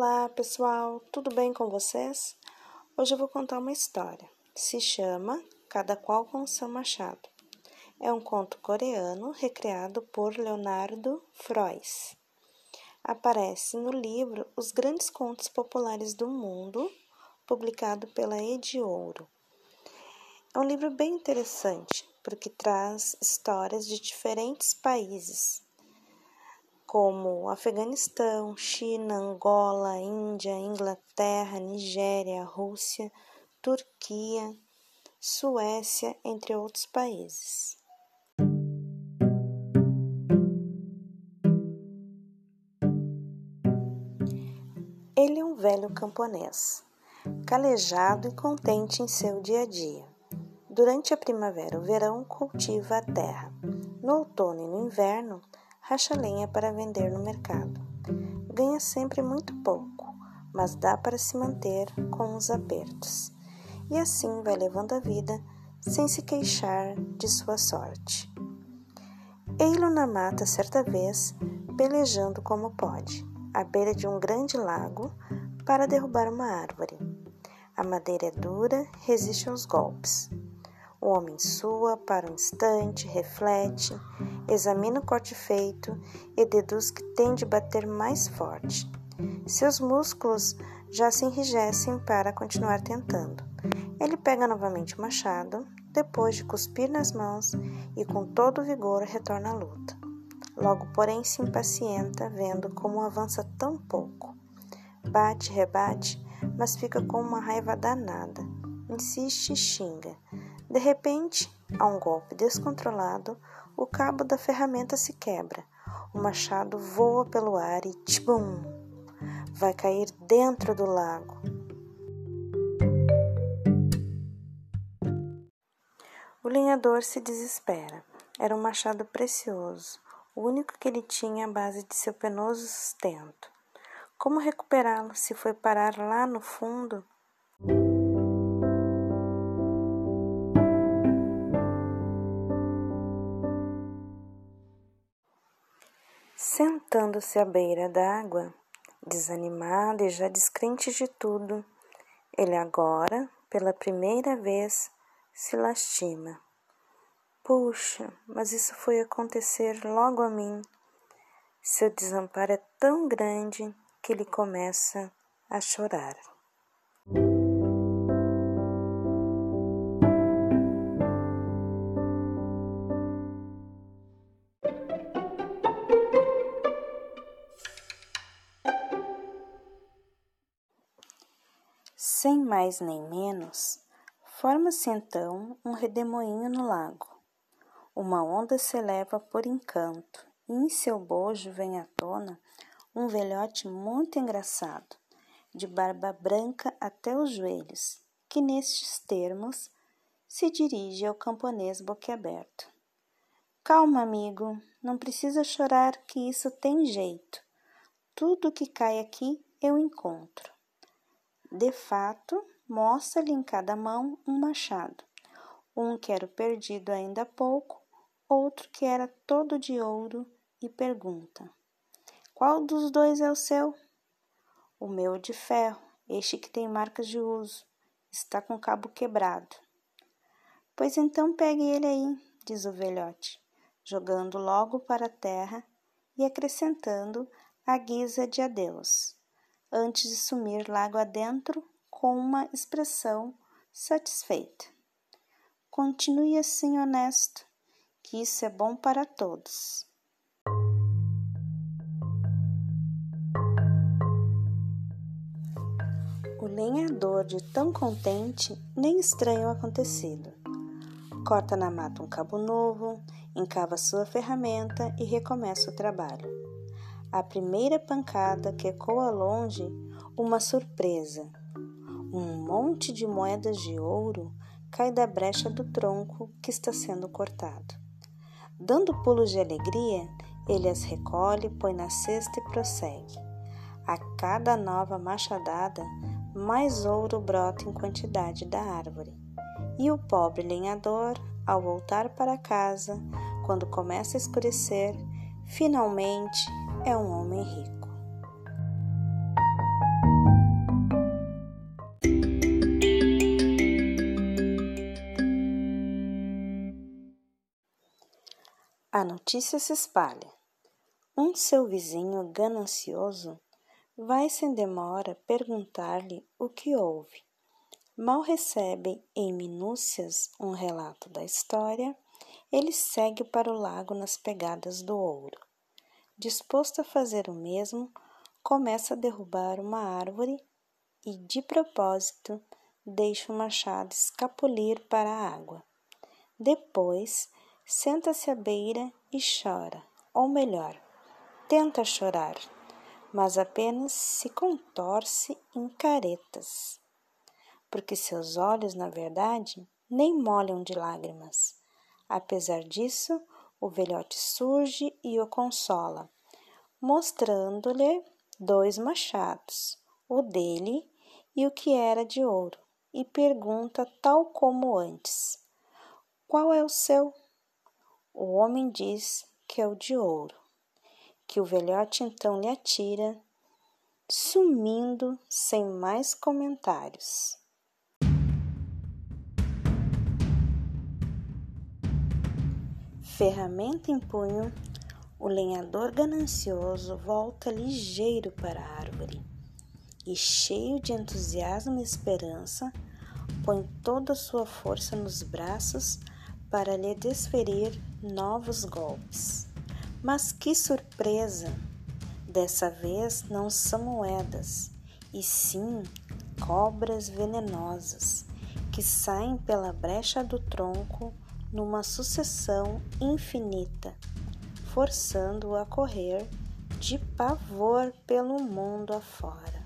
Olá, pessoal, tudo bem com vocês? Hoje eu vou contar uma história. Se chama Cada Qual com Seu Machado. É um conto coreano recriado por Leonardo Frois. Aparece no livro Os Grandes Contos Populares do Mundo, publicado pela Ediouro. É um livro bem interessante, porque traz histórias de diferentes países como Afeganistão, China, Angola, Índia, Inglaterra, Nigéria, Rússia, Turquia, Suécia, entre outros países. Ele é um velho camponês, calejado e contente em seu dia a dia. Durante a primavera e o verão, cultiva a terra. No outono e no inverno, racha lenha para vender no mercado. Ganha sempre muito pouco, mas dá para se manter com os apertos. E assim vai levando a vida sem se queixar de sua sorte. Ei-lo na mata certa vez, pelejando como pode, à beira de um grande lago, para derrubar uma árvore. A madeira é dura, resiste aos golpes. O homem sua para um instante, reflete, examina o corte feito e deduz que tem de bater mais forte. Seus músculos já se enrijecem para continuar tentando. Ele pega novamente o machado, depois de cuspir nas mãos e com todo vigor retorna à luta. Logo, porém, se impacienta, vendo como avança tão pouco. Bate, rebate, mas fica com uma raiva danada. Insiste e xinga de repente, a um golpe descontrolado, o cabo da ferramenta se quebra. O machado voa pelo ar e tchum! Vai cair dentro do lago. O lenhador se desespera. Era um machado precioso, o único que ele tinha à base de seu penoso sustento. Como recuperá-lo se foi parar lá no fundo? Sentando-se à beira da água, desanimado e já descrente de tudo, ele agora, pela primeira vez, se lastima. Puxa, mas isso foi acontecer logo a mim. Seu desamparo é tão grande que ele começa a chorar. Sem mais nem menos, forma-se então um redemoinho no lago. Uma onda se eleva por encanto, e em seu bojo vem à tona um velhote muito engraçado, de barba branca até os joelhos, que nestes termos se dirige ao camponês boquiaberto. Calma, amigo, não precisa chorar que isso tem jeito. Tudo que cai aqui eu encontro. De fato, mostra-lhe em cada mão um machado, um que era perdido ainda há pouco, outro que era todo de ouro, e pergunta: Qual dos dois é o seu? O meu de ferro, este que tem marcas de uso, está com o cabo quebrado. Pois então pegue ele aí, diz o velhote, jogando logo para a terra e acrescentando a guisa de adeus antes de sumir lago adentro com uma expressão satisfeita. Continue assim honesto, que isso é bom para todos. O lenhador, de tão contente, nem estranha o acontecido. Corta na mata um cabo novo, encava sua ferramenta e recomeça o trabalho. A primeira pancada que ecoa longe, uma surpresa. Um monte de moedas de ouro cai da brecha do tronco que está sendo cortado. Dando pulos de alegria, ele as recolhe, põe na cesta e prossegue. A cada nova machadada, mais ouro brota em quantidade da árvore. E o pobre lenhador, ao voltar para casa, quando começa a escurecer, finalmente é um homem rico. A notícia se espalha. Um seu vizinho ganancioso vai sem demora perguntar-lhe o que houve. Mal recebe em minúcias um relato da história, ele segue para o lago nas pegadas do ouro. Disposto a fazer o mesmo, começa a derrubar uma árvore e, de propósito, deixa o machado escapulir para a água. Depois, senta-se à beira e chora, ou melhor, tenta chorar, mas apenas se contorce em caretas, porque seus olhos, na verdade, nem molham de lágrimas. Apesar disso, o velhote surge e o consola, mostrando-lhe dois machados, o dele e o que era de ouro, e pergunta, tal como antes: Qual é o seu? O homem diz que é o de ouro, que o velhote então lhe atira, sumindo sem mais comentários. Ferramenta em punho, o lenhador ganancioso volta ligeiro para a árvore e, cheio de entusiasmo e esperança, põe toda a sua força nos braços para lhe desferir novos golpes. Mas que surpresa! Dessa vez não são moedas, e sim cobras venenosas que saem pela brecha do tronco numa sucessão infinita, forçando-o a correr de pavor pelo mundo afora.